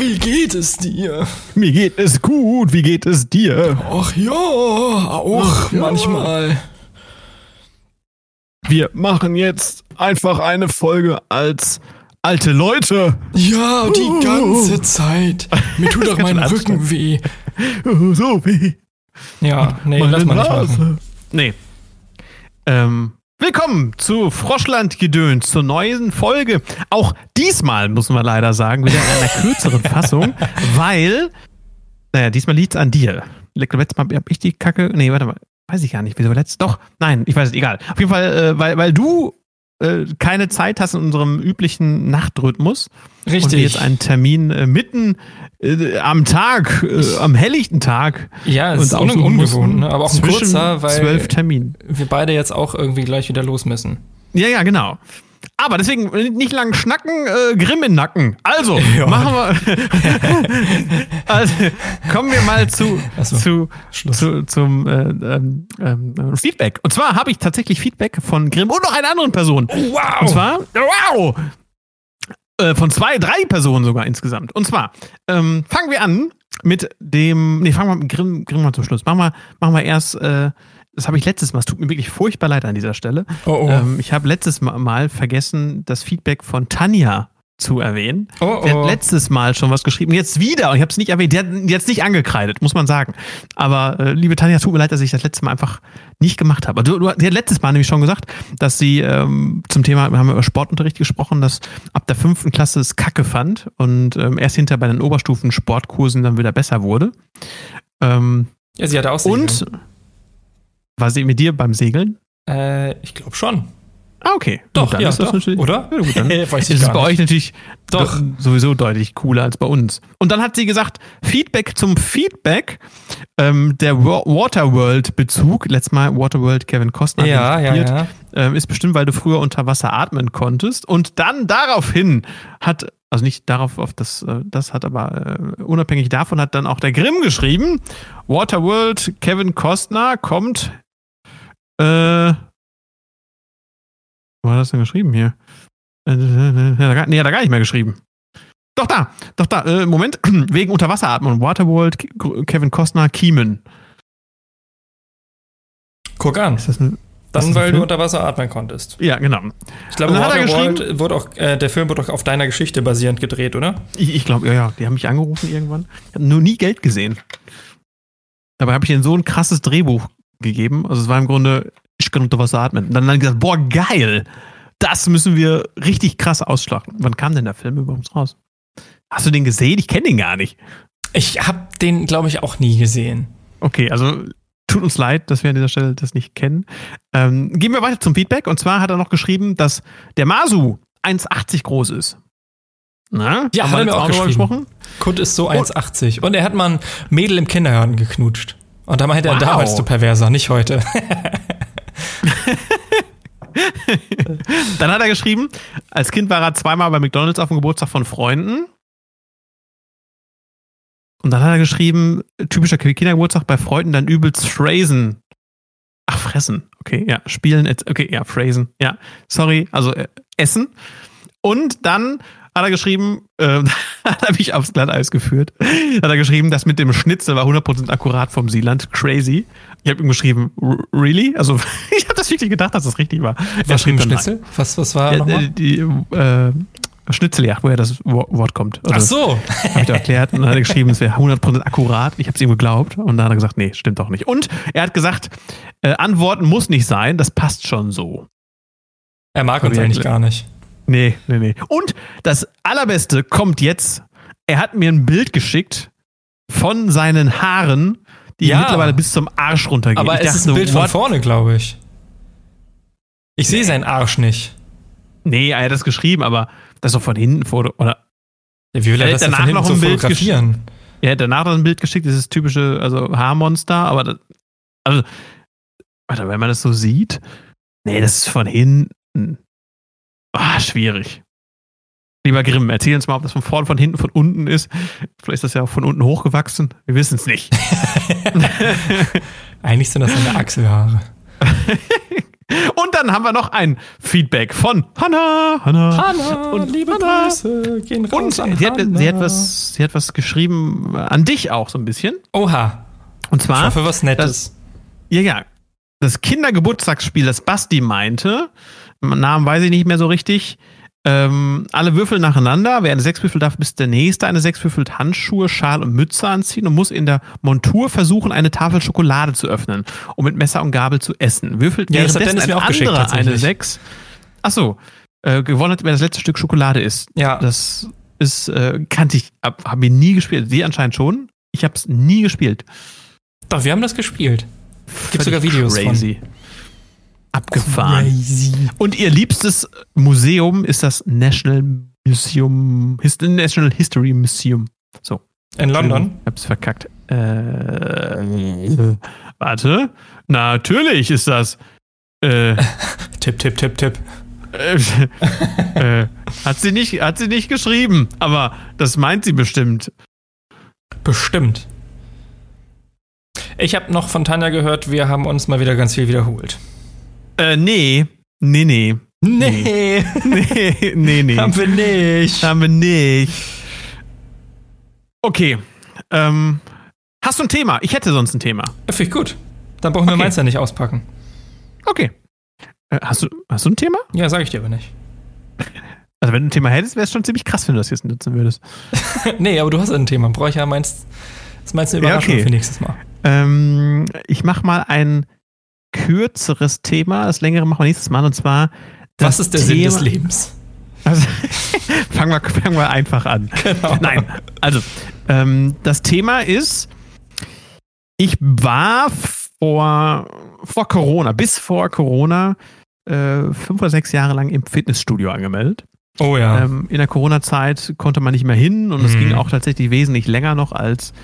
wie geht es dir? Mir geht es gut, wie geht es dir? Ach ja, auch Ach ja. manchmal. Wir machen jetzt einfach eine Folge als alte Leute. Ja, die Uh. ganze Zeit. Mir tut doch mein Rücken weh. So wie Ja, nee, meine lass mal nicht machen. Nee. Ähm, willkommen zu Froschland-Gedöns, zur neuen Folge. Auch diesmal, muss man leider sagen, wieder in einer kürzeren Fassung, weil, naja, diesmal liegt's an dir. Letztes Mal hab ich die Kacke, nee, warte mal, weiß ich gar nicht, wieso letzt, doch, nein, ich weiß es, egal. Auf jeden Fall, äh, weil, weil du äh, keine Zeit hast in unserem üblichen Nachtrhythmus und wir Richtig. jetzt einen Termin äh, mitten äh, am Tag, äh, am helllichten Tag ja, ist un ungewohnt, ne? aber auch ein kurzer, weil zwölf Terminen. wir beide jetzt auch irgendwie gleich wieder los müssen. Ja, ja, genau. Aber deswegen nicht lang schnacken, äh, Grimm in Nacken. Also, Ja. machen wir. also, kommen wir mal zu, so, zu, zu zum äh, ähm, ähm, Feedback. Und zwar habe ich tatsächlich Feedback von Grimm und noch einer anderen Person. Wow! Und zwar, wow! Äh, von zwei, drei Personen sogar insgesamt. Und zwar, ähm, fangen wir an mit dem, nee, fangen wir mit Grimm, Grimm mal zum Schluss. Machen wir, machen wir erst, äh, das habe ich letztes Mal, es tut mir wirklich furchtbar leid an dieser Stelle. oh, oh. Ähm, ich habe letztes Mal, mal vergessen, das Feedback von Tanja zu erwähnen. oh, oh. hat letztes Mal schon was geschrieben, jetzt wieder, und ich habe es nicht erwähnt, die hat jetzt nicht angekreidet, muss man sagen. Aber äh, liebe Tanja, tut mir leid, dass ich das letzte Mal einfach nicht gemacht habe. Du, du, sie hat letztes Mal nämlich schon gesagt, dass sie ähm, zum Thema, wir haben über Sportunterricht gesprochen, dass ab der fünften Klasse es Kacke fand und ähm, erst hinter bei den Oberstufen Sportkursen dann wieder besser wurde. Ähm, ja, sie hatte auch und Segeln. War sie mit dir beim Segeln? Äh, ich glaube schon. Ah, okay. Doch, ja, ist das doch, natürlich, oder? Ja, gut, dann Weiß ich ist es bei nicht. euch natürlich Doch. do- sowieso deutlich cooler als bei uns. Und dann hat sie gesagt, Feedback zum Feedback, ähm, der Wa- Waterworld-Bezug, letztes Mal Waterworld Kevin Costner Ja, ja, ja. Ähm, ist bestimmt, weil du früher unter Wasser atmen konntest. Und dann daraufhin hat, also nicht darauf, auf das, äh, das hat aber äh, unabhängig davon hat dann auch der Grimm geschrieben, Waterworld Kevin Costner kommt, äh, wo hat das denn geschrieben hier? Äh, äh, äh, er gar- Nee, hat er gar nicht mehr geschrieben. Doch da, doch da, äh, Moment, wegen Unterwasseratmung. Waterworld, Kevin Costner, Kiemen. Guck an. Ist das ein, Dann, ein weil Film? du unter Wasser atmen konntest. ja, genau. Ich glaube, er Waterworld wurde auch, äh, der Film wurde auch auf deiner Geschichte basierend gedreht, oder? Ich, ich glaube, ja, ja, die haben mich angerufen irgendwann. Ich habe nur nie Geld gesehen. Dabei habe ich ihnen so ein krasses Drehbuch gegeben. Also es war im Grunde, ich kann unter Wasser atmen. Und dann haben gesagt, boah, geil. Das müssen wir richtig krass ausschlachten. Wann kam denn der Film überhaupt raus? Hast du den gesehen? Ich kenne den gar nicht. Ich habe den, glaube ich, auch nie gesehen. Okay, also tut uns leid, dass wir an dieser Stelle das nicht kennen. Ähm, gehen wir weiter zum Feedback. Und zwar hat er noch geschrieben, dass der Masu 1,80 groß ist. Na? Ja, Haben wir auch drüber geschrieben. Kurt ist so 1,80. Und er hat mal ein Mädel im Kindergarten geknutscht. Und da meinte er Wow. damals, du Perverser, nicht heute. Dann hat er geschrieben, als Kind war er zweimal bei McDonalds auf dem Geburtstag von Freunden. Und dann hat er geschrieben, typischer Kindergeburtstag bei Freunden, dann übelst phrasen. Ach, fressen. Okay, ja, spielen. Okay, ja, phrasen. Ja, sorry, also äh, essen. Und dann hat er geschrieben, äh, hat er mich aufs Glatteis geführt, hat er geschrieben, das mit dem Schnitzel war 100% akkurat vom Sealand. Crazy. Ich habe ihm geschrieben, "R- really? Also, ich habe das wirklich gedacht, dass das richtig war. Was schrieb Schnitzel? Was, was war ja, nochmal? äh, die äh, Schnitzeljagd, woher das Wo- Wort kommt. Ach Also, so. Habe ich doch erklärt. Und dann hat er geschrieben, es wäre 100% akkurat. Ich habe es ihm geglaubt. Und dann hat er gesagt, nee, stimmt doch nicht. Und er hat gesagt, äh, Antworten muss nicht sein, das passt schon so. Er mag uns eigentlich gar nicht. Nee, nee, nee. Und das Allerbeste kommt jetzt. Er hat mir ein Bild geschickt von seinen Haaren, die Ja. mittlerweile bis zum Arsch runtergehen. Aber Ich es ist ein so, Bild von vorne, glaube ich. Ich sehe Nee. seinen Arsch nicht. Nee, er hat das geschrieben, aber das ist doch von hinten vor, oder Ja, wie will er Er das danach noch so ein Bild fotografieren? Er hat danach noch ein Bild geschickt, das ist typische, also Haarmonster, aber das, also, warte, wenn man das so sieht, nee, das ist von hinten. Ah, schwierig. Lieber Grimm, erzähl uns mal, ob das von vorne, von hinten, von unten ist. Vielleicht ist das ja auch von unten hochgewachsen. Wir wissen es nicht. Eigentlich sind das seine Achselhaare. Und dann haben wir noch ein Feedback von Hanna. Hanna. Hanna, Und liebe Hanna. Grüße, gehen raus Und an sie hat, sie, hat was, sie hat was geschrieben an dich auch so ein bisschen. Oha, Und ich zwar, hoffe was Nettes. ja, ja, das Kindergeburtstagsspiel, das Basti meinte, Namen weiß ich nicht mehr so richtig. Ähm, alle Würfel nacheinander. Wer eine Sechs würfelt, darf bis der nächste eine Sechs würfelt Handschuhe, Schal und Mütze anziehen und muss in der Montur versuchen, eine Tafel Schokolade zu öffnen, um mit Messer und Gabel zu essen. Würfelt Ja, währenddessen ein anderer eine. Sechs. Achso, äh, gewonnen hat, wer das letzte Stück Schokolade isst. Ja. Das ist, äh, kannte ich, hab, hab mir nie gespielt. Sie anscheinend schon. Ich habe es nie gespielt. Doch, wir haben das gespielt. Gibt sogar Videos crazy. Abgefahren. Crazy. Und ihr liebstes Museum ist das National Museum, His National History Museum. So. In London? Ich hab's verkackt. Äh, warte. Natürlich ist das. Äh, Tipp, Tipp, Tipp, Tipp. äh, hat, sie nicht, hat sie nicht geschrieben, aber das meint sie bestimmt. Bestimmt. Ich habe noch von Tanja gehört, wir haben uns mal wieder ganz viel wiederholt. Äh, nee. Nee, nee. Nee, Nee, nee, nee. haben wir nicht. Haben wir nicht. Okay. Ähm, hast du ein Thema? Ich hätte sonst ein Thema. Finde ich gut. Dann brauchen wir Okay. meins ja nicht auspacken. Okay. Äh, hast, du, hast du ein Thema? Ja, sage ich dir aber nicht. Also, wenn du ein Thema hättest, wäre es schon ziemlich krass, wenn du das jetzt nutzen würdest. nee, aber du hast ein Thema. Brauche ich ja meins. Das meinst du eine Ja, Überraschung okay. für nächstes Mal? Ähm, ich mache mal ein kürzeres Thema. Das längere machen wir nächstes Mal. Und zwar. das Was ist der Sinn Thema- des Lebens? Also, fangen, wir, fangen wir einfach an. Genau. Nein, also ähm, das Thema ist, ich war vor, vor Corona, bis vor Corona, äh, fünf oder sechs Jahre lang im Fitnessstudio angemeldet. Oh ja. Ähm, in der Corona-Zeit konnte man nicht mehr hin und es Mhm. ging auch tatsächlich wesentlich länger noch, als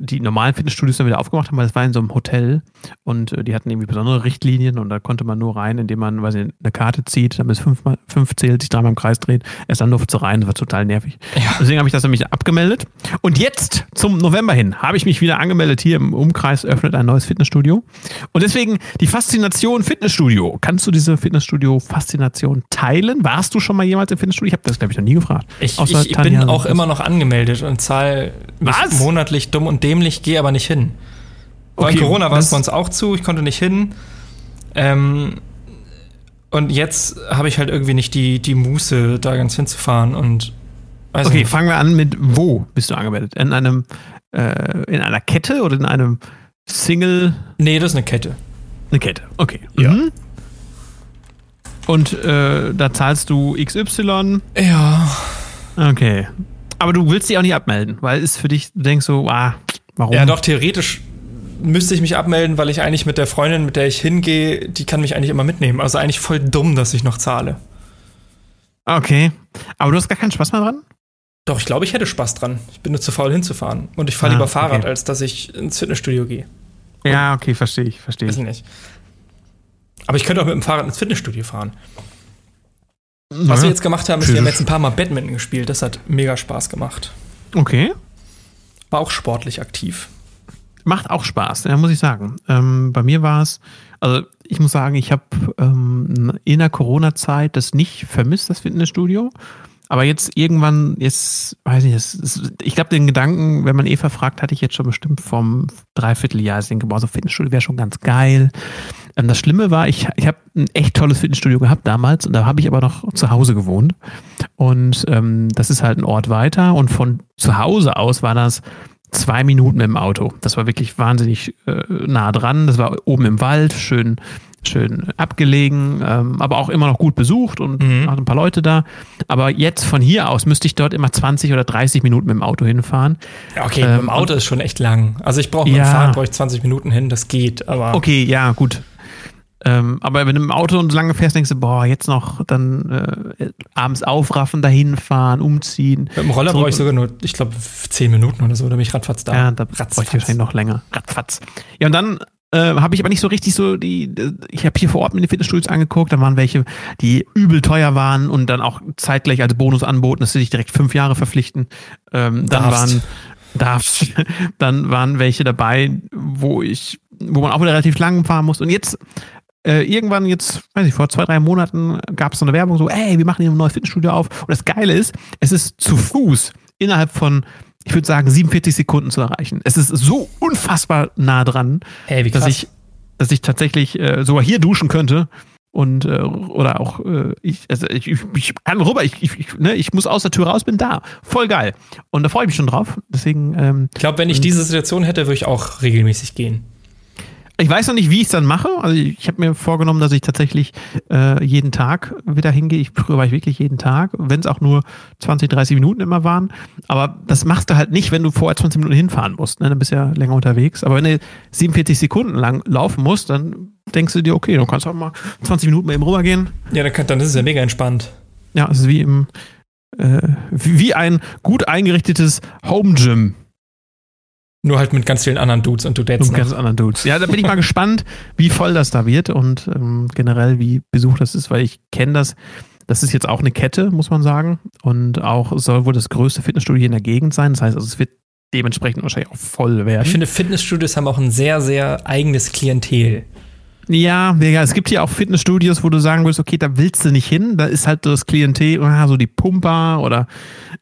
die normalen Fitnessstudios dann wieder aufgemacht haben, weil es war in so einem Hotel und äh, die hatten irgendwie besondere Richtlinien und da konnte man nur rein, indem man weiß nicht, eine Karte zieht, dann bis fünf, mal- fünf zählt, sich dreimal im Kreis dreht, erst dann durfte rein, das war total nervig. Ja. Deswegen habe ich das nämlich abgemeldet. Und jetzt zum November hin habe ich mich wieder angemeldet. Hier im Umkreis öffnet ein neues Fitnessstudio. Und deswegen die Faszination Fitnessstudio. Kannst du diese Fitnessstudio-Faszination teilen? Warst du schon mal jemals im Fitnessstudio? Ich habe das, glaube ich, noch nie gefragt. Ich, ich, ich bin auch immer noch angemeldet und zahle Was? monatlich dumm und dämlich, gehe aber nicht hin. Weil Okay, Corona war es bei uns auch zu, ich konnte nicht hin. Ähm, und jetzt habe ich halt irgendwie nicht die, die Muße, da ganz hinzufahren und weiß Okay, nicht. fangen wir an mit wo bist du angemeldet? In einem, äh, in einer Kette oder in einem Single? Nee, das ist eine Kette. Eine Kette, okay. Ja. Mhm. Und äh, da zahlst du XY. Ja. Okay. Aber du willst dich auch nicht abmelden, weil es für dich, du denkst so, ah, warum? Ja, doch, theoretisch müsste ich mich abmelden, weil ich eigentlich mit der Freundin, mit der ich hingehe, die kann mich eigentlich immer mitnehmen. Also eigentlich voll dumm, dass ich noch zahle. Okay. Aber du hast gar keinen Spaß mehr dran? Doch, ich glaube, ich hätte Spaß dran. Ich bin nur zu faul hinzufahren. Und ich fahre Ah, lieber Fahrrad, okay. als dass ich ins Fitnessstudio gehe. Ja, okay, verstehe ich, verstehe Weiß ich. ich nicht. Aber ich könnte auch mit dem Fahrrad ins Fitnessstudio fahren. Was wir jetzt gemacht haben, ist, wir haben jetzt ein paar Mal Badminton gespielt. Das hat mega Spaß gemacht. Okay. War auch sportlich aktiv. Macht auch Spaß, ja, muss ich sagen. Ähm, bei mir war es, also ich muss sagen, ich habe ähm, in der Corona-Zeit das nicht vermisst, das Fitnessstudio. Aber jetzt irgendwann, jetzt, weiß ich nicht, ich glaube, den Gedanken, wenn man Eva fragt, hatte ich jetzt schon bestimmt vom Dreivierteljahr. Ich denke, boah, so Fitnessstudio wäre schon ganz geil. Ähm, das Schlimme war, ich, ich habe ein echt tolles Fitnessstudio gehabt damals und da habe ich aber noch zu Hause gewohnt. Und ähm, das ist halt ein Ort weiter und von zu Hause aus war das zwei Minuten mit dem Auto. Das war wirklich wahnsinnig äh, nah dran. Das war oben im Wald, schön, schön abgelegen, ähm, aber auch immer noch gut besucht und Mhm. hat ein paar Leute da. Aber jetzt von hier aus müsste ich dort immer 20 oder 30 Minuten mit dem Auto hinfahren. Ja, okay, Ähm, mit dem Auto ist schon echt lang. Also ich brauche mit Ja. dem Fahrrad brauche ich 20 Minuten hin, das geht, aber Okay, ja, gut. Ähm, aber wenn du im Auto und so lange fährst, denkst du, boah, jetzt noch dann äh, abends aufraffen, dahin fahren, umziehen. mit dem Roller brauche ich sogar nur, ich glaube, 10 Minuten oder so, da bin ich ratzfatz da. Ja, da bräuchte ich wahrscheinlich noch länger. Ratzfatz. Ja, und dann äh, habe ich aber nicht so richtig so die, ich habe hier vor Ort mir die Fitnessstudios angeguckt, da waren welche, die übel teuer waren und dann auch zeitgleich als Bonus anboten, dass sie dich direkt fünf Jahre verpflichten. Ähm, dann Darfst. waren darfst, dann waren welche dabei, wo ich, wo man auch wieder relativ lang fahren muss. Und jetzt äh, irgendwann jetzt, weiß ich, vor zwei, drei Monaten gab es so eine Werbung, so, ey, wir machen hier ein neues Fitnessstudio auf. Und das Geile ist, es ist zu Fuß innerhalb von, ich würde sagen, 47 Sekunden zu erreichen. Es ist so unfassbar nah dran, Hey, dass ich, dass ich tatsächlich äh, sogar hier duschen könnte. Und äh, oder auch äh, ich, also ich, ich, ich kann rüber, ich, ich, ich, ne, ich muss aus der Tür raus, bin da. Voll geil. Und da freue ich mich schon drauf. Deswegen, ähm, ich glaube, wenn ich diese Situation hätte, würde ich auch regelmäßig gehen. Ich weiß noch nicht, wie ich es dann mache. Also ich, habe mir vorgenommen, dass ich tatsächlich äh, jeden Tag wieder hingehe. Ich, früher war ich wirklich jeden Tag, wenn es auch nur 20, 30 Minuten immer waren. Aber das machst du halt nicht, wenn du vorher 20 Minuten hinfahren musst. Ne? Dann bist du ja länger unterwegs. Aber wenn du 47 Sekunden lang laufen musst, dann denkst du dir, okay, du kannst auch mal 20 Minuten mal eben rübergehen. Ja, dann, kann, dann ist es ja mega entspannt. Ja, es ist wie im äh, wie wie ein gut eingerichtetes Home Gym. Nur halt mit ganz vielen anderen Dudes und Dudettes. Noch. ganz anderen Dudes. Ja, da bin ich mal gespannt, wie voll das da wird und ähm, generell wie besucht das ist, weil ich kenne das. Das ist jetzt auch eine Kette, muss man sagen. Und auch soll wohl das größte Fitnessstudio hier in der Gegend sein. Das heißt, also es wird dementsprechend wahrscheinlich auch voll werden. Ich finde, Fitnessstudios haben auch ein sehr, sehr eigenes Klientel. Ja, ja, es gibt hier auch Fitnessstudios, wo du sagen willst, okay, da willst du nicht hin. Da ist halt das Klientel, ah, so die Pumper oder.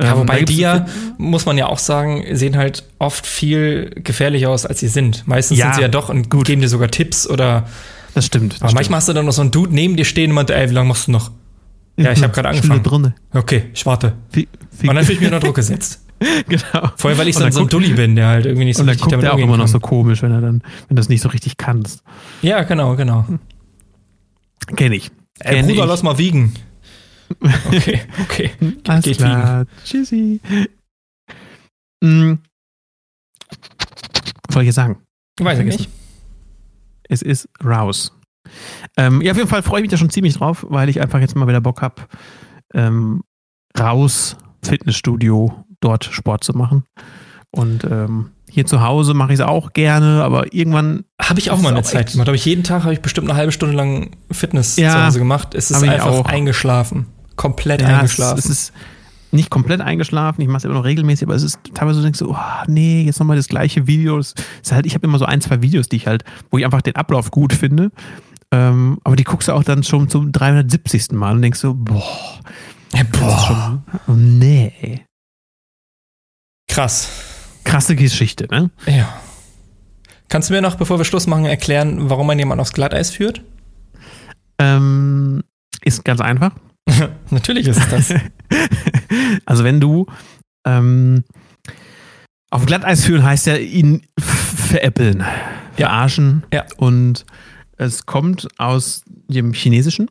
Ja, ähm, wobei da gibt's die ja, muss man ja auch sagen, sehen halt oft viel gefährlicher aus, als sie sind. Meistens Ja, sind sie ja doch und geben dir sogar Tipps oder. Das stimmt. Das Aber manchmal hast du dann noch so einen Dude neben dir stehen und meint, ey, wie lange machst du noch? stimmt. ja, ich hab grad Stunde angefangen. Drinne. Okay, ich warte. Wie, wie, Und dann fühle ich mich unter Druck gesetzt. genau. Vorher, weil ich dann dann so ein Dulli bin, der halt irgendwie nicht so Und dann richtig guckt damit er auch immer noch so komisch, wenn er dann, wenn du das nicht so richtig kannst. Ja, genau, genau. Kenn ich. Ey, Kenn Bruder, ich. lass mal wiegen. Okay, okay. Alles geht klar. Tschüssi. Hm. Was soll ich jetzt sagen? Weiß ich nicht. Es ist raus. Ähm, ja, auf jeden Fall freue ich mich da schon ziemlich drauf, weil ich einfach jetzt mal wieder Bock habe, ähm, raus, Fitnessstudio, dort Sport zu machen. Und ähm, hier zu Hause mache ich es auch gerne, aber irgendwann Habe ich auch mal eine Zeit gemacht. Habe ich jeden Tag habe ich bestimmt eine halbe Stunde lang Fitness Ja, zu Hause gemacht. Es ist einfach auch. eingeschlafen. Komplett Ja, es, eingeschlafen. es ist nicht komplett eingeschlafen, ich mache es immer noch regelmäßig, aber es ist teilweise so, denkst du, oh, nee, jetzt nochmal das gleiche Video. Es ist halt, ich habe immer so ein, zwei Videos, die ich halt, wo ich einfach den Ablauf gut finde. Ähm, aber die guckst du auch dann schon zum 370. Mal und denkst so, boah, Ja, boah. schon, oh, nee. Krass. Krasse Geschichte, ne? Ja. Kannst du mir noch, bevor wir Schluss machen, erklären, warum man jemanden aufs Glatteis führt? Ähm, ist ganz einfach. Natürlich ist es das. also wenn du ähm, auf Glatteis führen heißt ja ihn veräppeln, verarschen Ja. und es kommt aus dem Chinesischen.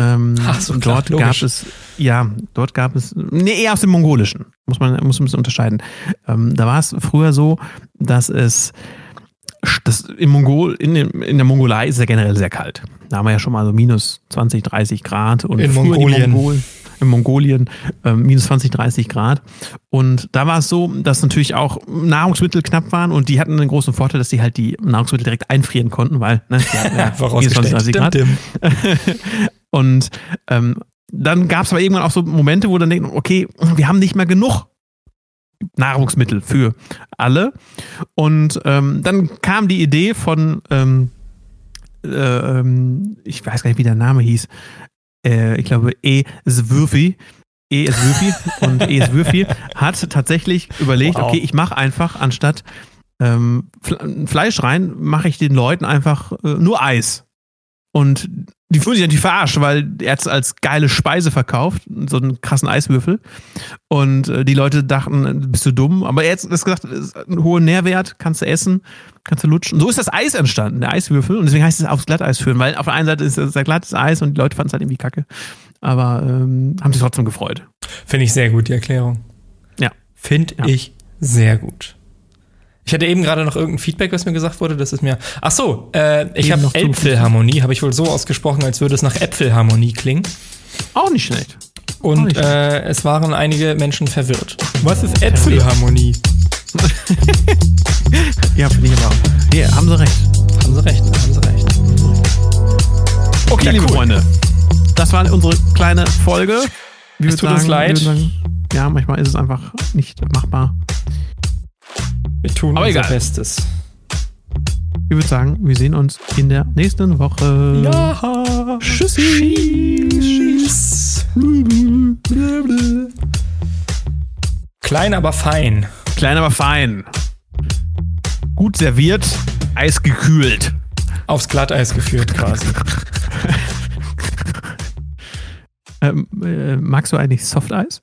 Ähm, Ach so, und klar, dort logisch. gab es, ja, dort gab es, nee, eher aus dem Mongolischen, muss man, muss man ein bisschen unterscheiden. Ähm, da war es früher so, dass es, das im Mongol, in, dem, in der Mongolei ist es ja generell sehr kalt. Da haben wir ja schon mal so minus 20, 30 Grad und In Mongolien. Mongol, in Mongolien ähm, minus 20, 30 Grad. Und da war es so, dass natürlich auch Nahrungsmittel knapp waren und die hatten einen großen Vorteil, dass die halt die Nahrungsmittel direkt einfrieren konnten, weil ne, die hatten ja minus 20, 30 Grad. Dim, dim. Und ähm, dann gab es aber irgendwann auch so Momente, wo dann denken, okay, wir haben nicht mehr genug Nahrungsmittel für alle. Und ähm, dann kam die Idee von, ähm, äh, ähm, ich weiß gar nicht, wie der Name hieß, äh, ich glaube E. Swürfi. E. Swürfi und E. Swürfi hat tatsächlich überlegt, Wow. okay, ich mache einfach anstatt ähm, Fle- Fleisch rein, mache ich den Leuten einfach äh, nur Eis. Und die fühlen sich natürlich verarscht, weil er hat es als geile Speise verkauft, so einen krassen Eiswürfel. Und äh, die Leute dachten, bist du dumm? Aber er hat gesagt, es ist ein hoher Nährwert, kannst du essen, kannst du lutschen. So ist das Eis entstanden, der Eiswürfel. Und deswegen heißt es aufs Glatteis führen, weil auf der einen Seite ist es glattes Eis und die Leute fanden es halt irgendwie kacke. Aber ähm, haben sich trotzdem gefreut. Finde ich sehr gut, die Erklärung. Ja. Finde Ja. ich sehr gut. Ich hatte eben gerade noch irgendein Feedback, was mir gesagt wurde. Das ist mir. Ach so, äh, ich habe Äpfelharmonie, habe ich wohl so ausgesprochen, als würde es nach Äpfelharmonie klingen. Auch nicht schlecht. Und nicht äh, es waren einige Menschen verwirrt. Was ist Äpfelharmonie? Ja, finde ich aber auch. Ja, haben sie recht. Haben sie recht, haben sie recht. Okay, Ja, liebe cool. Freunde. Das war unsere kleine Folge. Wir Es tut uns leid. sagen, ja, manchmal ist es einfach nicht machbar. Wir tun Aber unser egal. Bestes. Ich würde sagen, wir sehen uns in der nächsten Woche. Ja. Tschüssi. Tschüss. Klein, aber fein. Klein, aber fein. Gut serviert, eisgekühlt. Aufs Glatteis geführt quasi. Ähm, äh, magst du eigentlich Softeis?